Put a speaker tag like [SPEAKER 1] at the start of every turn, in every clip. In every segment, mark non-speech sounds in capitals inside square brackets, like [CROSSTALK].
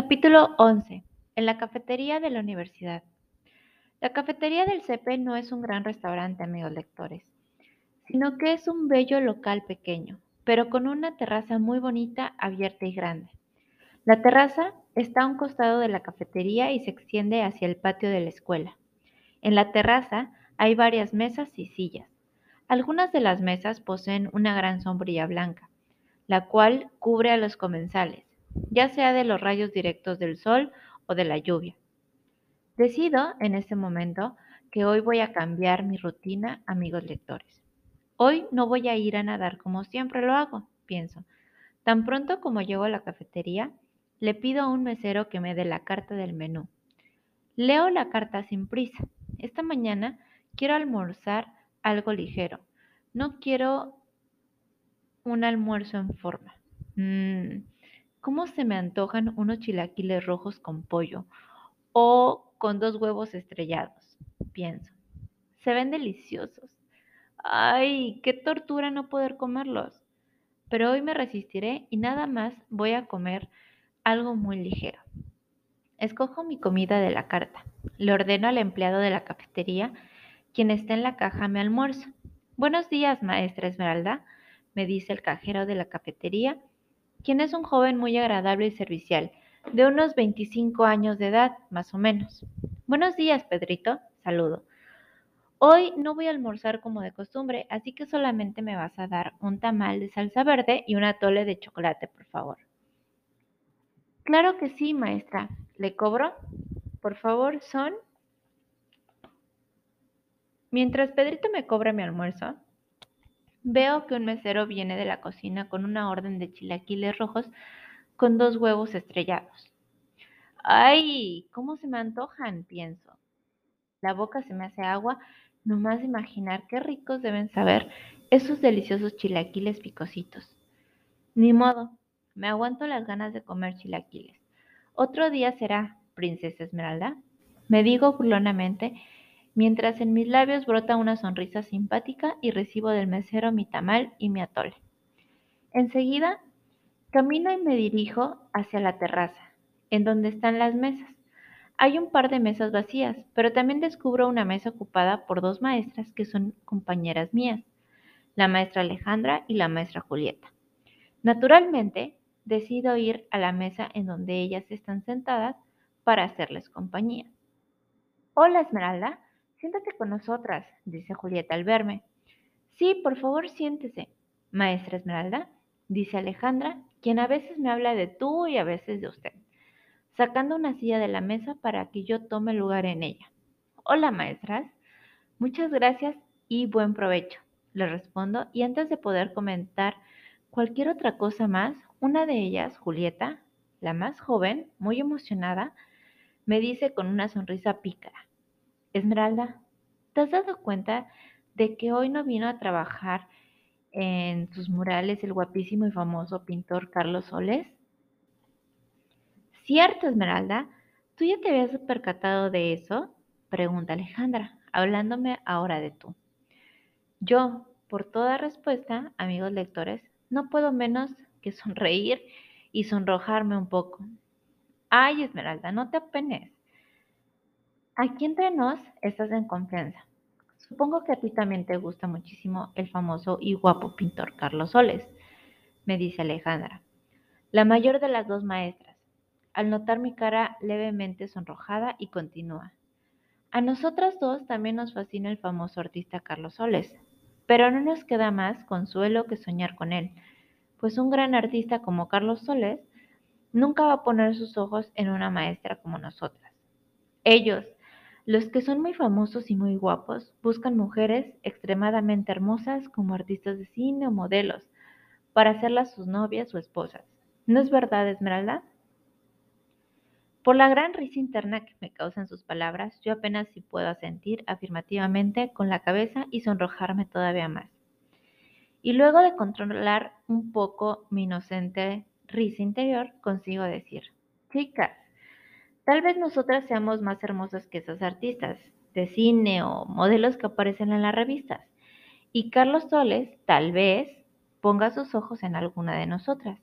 [SPEAKER 1] Capítulo 11. En la cafetería de la universidad. La cafetería del CP no es un gran restaurante, amigos lectores, sino que es un bello local pequeño, pero con una terraza muy bonita, abierta y grande. La terraza está a un costado de la cafetería y se extiende hacia el patio de la escuela. En la terraza hay varias mesas y sillas. Algunas de las mesas poseen una gran sombrilla blanca, la cual cubre a los comensales ya sea de los rayos directos del sol o de la lluvia. Decido en este momento que hoy voy a cambiar mi rutina, amigos lectores. Hoy no voy a ir a nadar como siempre lo hago, pienso. Tan pronto como llego a la cafetería, le pido a un mesero que me dé la carta del menú. Leo la carta sin prisa. Esta mañana quiero almorzar algo ligero. No quiero un almuerzo en forma. Mm, ¿Cómo se me antojan unos chilaquiles rojos con pollo o con dos huevos estrellados? Pienso. Se ven deliciosos. Ay, qué tortura no poder comerlos. Pero hoy me resistiré y nada más voy a comer algo muy ligero. Escojo mi comida de la carta. Le ordeno al empleado de la cafetería, quien está en la caja, mi almuerzo. Buenos días, maestra Esmeralda, me dice el cajero de la cafetería quien es un joven muy agradable y servicial, de unos 25 años de edad, más o menos. Buenos días, Pedrito, saludo. Hoy no voy a almorzar como de costumbre, así que solamente me vas a dar un tamal de salsa verde y una tole de chocolate, por favor. Claro que sí, maestra. ¿Le cobro? Por favor, son... Mientras Pedrito me cobra mi almuerzo, Veo que un mesero viene de la cocina con una orden de chilaquiles rojos con dos huevos estrellados. ¡Ay! ¿Cómo se me antojan? pienso. La boca se me hace agua nomás imaginar qué ricos deben saber esos deliciosos chilaquiles picositos. Ni modo, me aguanto las ganas de comer chilaquiles. Otro día será, princesa Esmeralda. Me digo burlonamente mientras en mis labios brota una sonrisa simpática y recibo del mesero mi tamal y mi atole. Enseguida, camino y me dirijo hacia la terraza, en donde están las mesas. Hay un par de mesas vacías, pero también descubro una mesa ocupada por dos maestras que son compañeras mías, la maestra Alejandra y la maestra Julieta. Naturalmente, decido ir a la mesa en donde ellas están sentadas para hacerles compañía. Hola Esmeralda, Siéntate con nosotras, dice Julieta al verme. Sí, por favor, siéntese. Maestra Esmeralda, dice Alejandra, quien a veces me habla de tú y a veces de usted, sacando una silla de la mesa para que yo tome lugar en ella. Hola, maestras. Muchas gracias y buen provecho, le respondo, y antes de poder comentar cualquier otra cosa más, una de ellas, Julieta, la más joven, muy emocionada, me dice con una sonrisa pícara. Esmeralda, ¿te has dado cuenta de que hoy no vino a trabajar en sus murales el guapísimo y famoso pintor Carlos Soles? Cierto, Esmeralda, ¿tú ya te habías percatado de eso? Pregunta Alejandra, hablándome ahora de tú. Yo, por toda respuesta, amigos lectores, no puedo menos que sonreír y sonrojarme un poco. Ay, Esmeralda, no te apenes. Aquí entre nos estás en confianza. Supongo que a ti también te gusta muchísimo el famoso y guapo pintor Carlos Soles, me dice Alejandra, la mayor de las dos maestras, al notar mi cara levemente sonrojada y continúa. A nosotras dos también nos fascina el famoso artista Carlos Soles, pero no nos queda más consuelo que soñar con él, pues un gran artista como Carlos Soles nunca va a poner sus ojos en una maestra como nosotras. Ellos, los que son muy famosos y muy guapos buscan mujeres extremadamente hermosas como artistas de cine o modelos para hacerlas sus novias o esposas. ¿No es verdad, Esmeralda? Por la gran risa interna que me causan sus palabras, yo apenas si puedo asentir afirmativamente con la cabeza y sonrojarme todavía más. Y luego de controlar un poco mi inocente risa interior, consigo decir, chicas, Tal vez nosotras seamos más hermosas que esas artistas de cine o modelos que aparecen en las revistas. Y Carlos Soles tal vez ponga sus ojos en alguna de nosotras.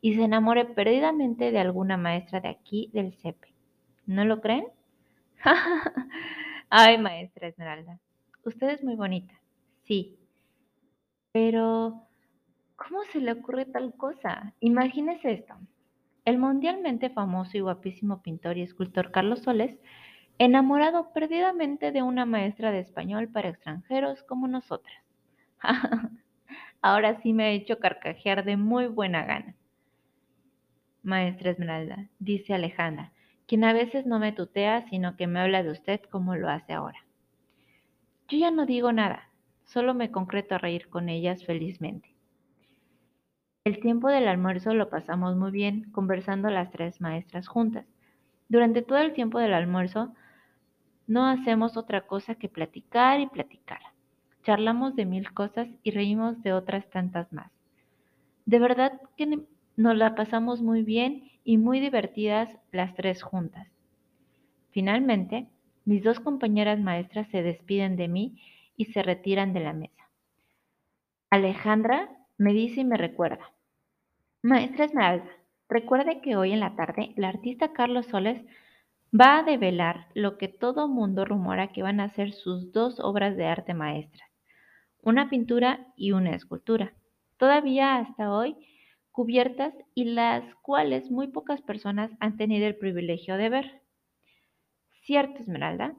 [SPEAKER 1] y se enamore perdidamente de alguna maestra de aquí del CEPE. ¿No lo creen? [LAUGHS] Ay, maestra Esmeralda, usted es muy bonita. Sí. Pero, ¿cómo se le ocurre tal cosa? Imagínese esto. El mundialmente famoso y guapísimo pintor y escultor Carlos Soles, enamorado perdidamente de una maestra de español para extranjeros como nosotras. [LAUGHS] Ahora sí me ha hecho carcajear de muy buena gana. Maestra Esmeralda, dice Alejandra, quien a veces no me tutea, sino que me habla de usted como lo hace ahora. Yo ya no digo nada, solo me concreto a reír con ellas felizmente. El tiempo del almuerzo lo pasamos muy bien, conversando las tres maestras juntas. Durante todo el tiempo del almuerzo no hacemos otra cosa que platicar y platicar. Charlamos de mil cosas y reímos de otras tantas más. De verdad que nos la pasamos muy bien y muy divertidas las tres juntas. Finalmente, mis dos compañeras maestras se despiden de mí y se retiran de la mesa. Alejandra me dice y me recuerda. Maestra Esmeralda, recuerde que hoy en la tarde la artista Carlos Soles va a develar lo que todo mundo rumora que van a ser sus dos obras de arte maestras, una pintura y una escultura, todavía hasta hoy cubiertas y las cuales muy pocas personas han tenido el privilegio de ver. ¿Cierto, Esmeralda?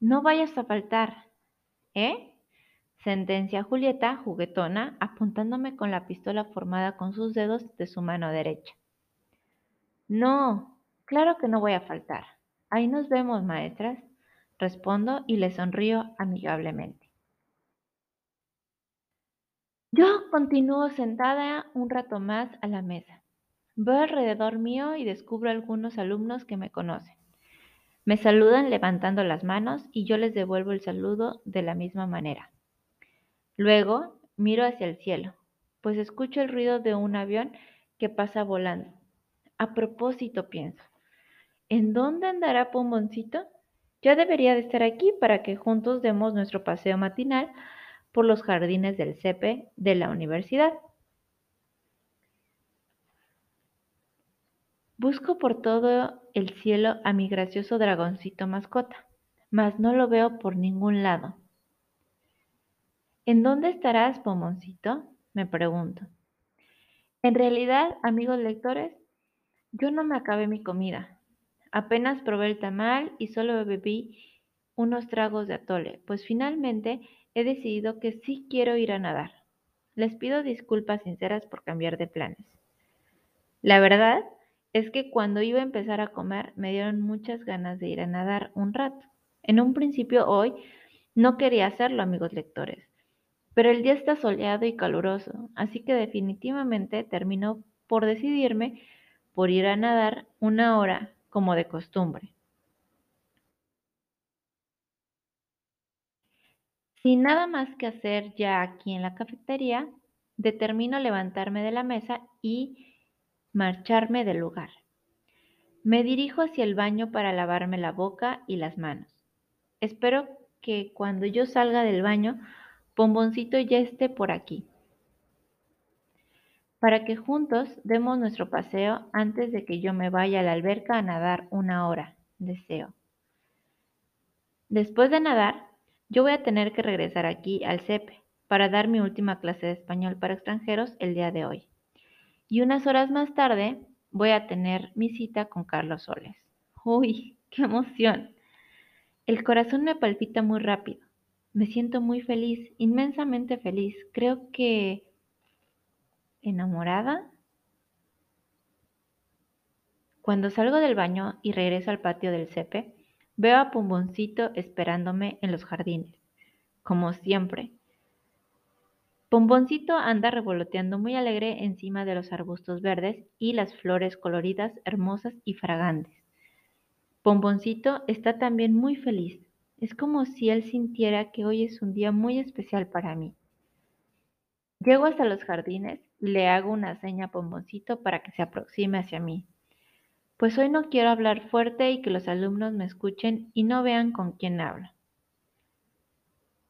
[SPEAKER 1] No vayas a faltar, ¿eh? Sentencia Julieta, juguetona, apuntándome con la pistola formada con sus dedos de su mano derecha. No, claro que no voy a faltar. Ahí nos vemos, maestras, respondo y le sonrío amigablemente. Yo continúo sentada un rato más a la mesa. Veo alrededor mío y descubro algunos alumnos que me conocen. Me saludan levantando las manos y yo les devuelvo el saludo de la misma manera. Luego miro hacia el cielo, pues escucho el ruido de un avión que pasa volando. A propósito pienso, ¿en dónde andará Pomboncito? Ya debería de estar aquí para que juntos demos nuestro paseo matinal por los jardines del CEPE de la universidad. Busco por todo el cielo a mi gracioso dragoncito mascota, mas no lo veo por ningún lado. ¿En dónde estarás, Pomoncito? me pregunto. En realidad, amigos lectores, yo no me acabé mi comida. Apenas probé el tamal y solo bebí unos tragos de atole, pues finalmente he decidido que sí quiero ir a nadar. Les pido disculpas sinceras por cambiar de planes. La verdad es que cuando iba a empezar a comer me dieron muchas ganas de ir a nadar un rato. En un principio hoy no quería hacerlo, amigos lectores, pero el día está soleado y caluroso, así que definitivamente terminó por decidirme por ir a nadar una hora como de costumbre. Sin nada más que hacer ya aquí en la cafetería, determino levantarme de la mesa y marcharme del lugar. Me dirijo hacia el baño para lavarme la boca y las manos. Espero que cuando yo salga del baño, Pomboncito ya esté por aquí, para que juntos demos nuestro paseo antes de que yo me vaya a la alberca a nadar una hora, deseo. Después de nadar, yo voy a tener que regresar aquí al CEPE para dar mi última clase de español para extranjeros el día de hoy. Y unas horas más tarde voy a tener mi cita con Carlos Soles. ¡Uy, qué emoción! El corazón me palpita muy rápido. Me siento muy feliz, inmensamente feliz. Creo que... ¿Enamorada? Cuando salgo del baño y regreso al patio del CEPE, Veo a Pomboncito esperándome en los jardines, como siempre. Pomboncito anda revoloteando muy alegre encima de los arbustos verdes y las flores coloridas, hermosas y fragantes. Pomboncito está también muy feliz. Es como si él sintiera que hoy es un día muy especial para mí. Llego hasta los jardines y le hago una seña a Pomboncito para que se aproxime hacia mí pues hoy no quiero hablar fuerte y que los alumnos me escuchen y no vean con quién hablo.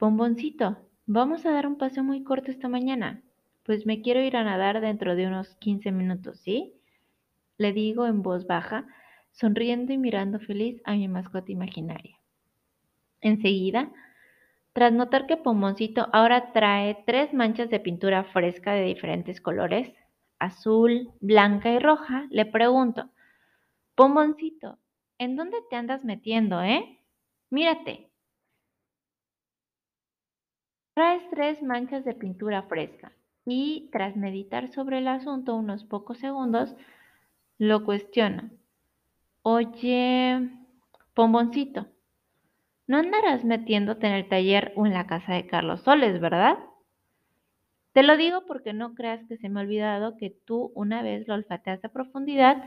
[SPEAKER 1] Bomboncito, vamos a dar un paseo muy corto esta mañana. Pues me quiero ir a nadar dentro de unos 15 minutos, ¿sí? Le digo en voz baja, sonriendo y mirando feliz a mi mascota imaginaria. Enseguida, tras notar que Pomoncito ahora trae tres manchas de pintura fresca de diferentes colores, azul, blanca y roja, le pregunto, Pomoncito, ¿en dónde te andas metiendo, eh? Mírate. Traes tres manchas de pintura fresca y, tras meditar sobre el asunto unos pocos segundos, lo cuestiona. Oye, Pomboncito, no andarás metiéndote en el taller o en la casa de Carlos Soles, ¿verdad? Te lo digo porque no creas que se me ha olvidado que tú una vez lo olfateaste a profundidad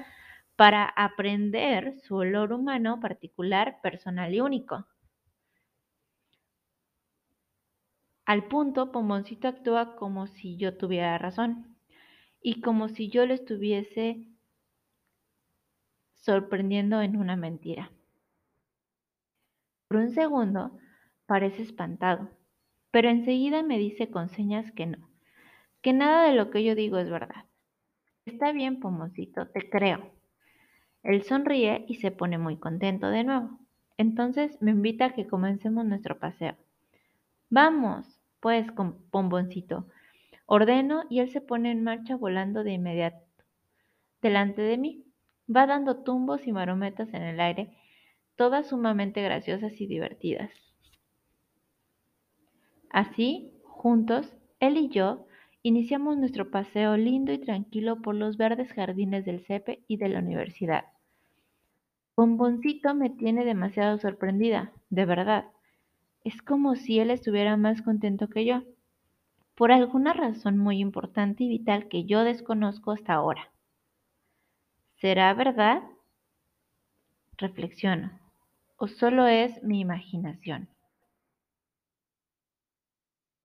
[SPEAKER 1] para aprender su olor humano particular, personal y único. Al punto, Pomboncito actúa como si yo tuviera razón y como si yo lo estuviese sorprendiendo en una mentira. Por un segundo parece espantado, pero enseguida me dice con señas que no, que nada de lo que yo digo es verdad. Está bien, Pomboncito, te creo. Él sonríe y se pone muy contento de nuevo. Entonces me invita a que comencemos nuestro paseo. Vamos, pues, Pomboncito. Ordeno y él se pone en marcha volando de inmediato. Delante de mí. Va dando tumbos y marometas en el aire, todas sumamente graciosas y divertidas. Así, juntos, él y yo, iniciamos nuestro paseo lindo y tranquilo por los verdes jardines del CEPE y de la universidad. Bomboncito me tiene demasiado sorprendida, de verdad. Es como si él estuviera más contento que yo, por alguna razón muy importante y vital que yo desconozco hasta ahora. ¿Será verdad? Reflexiono. ¿O solo es mi imaginación?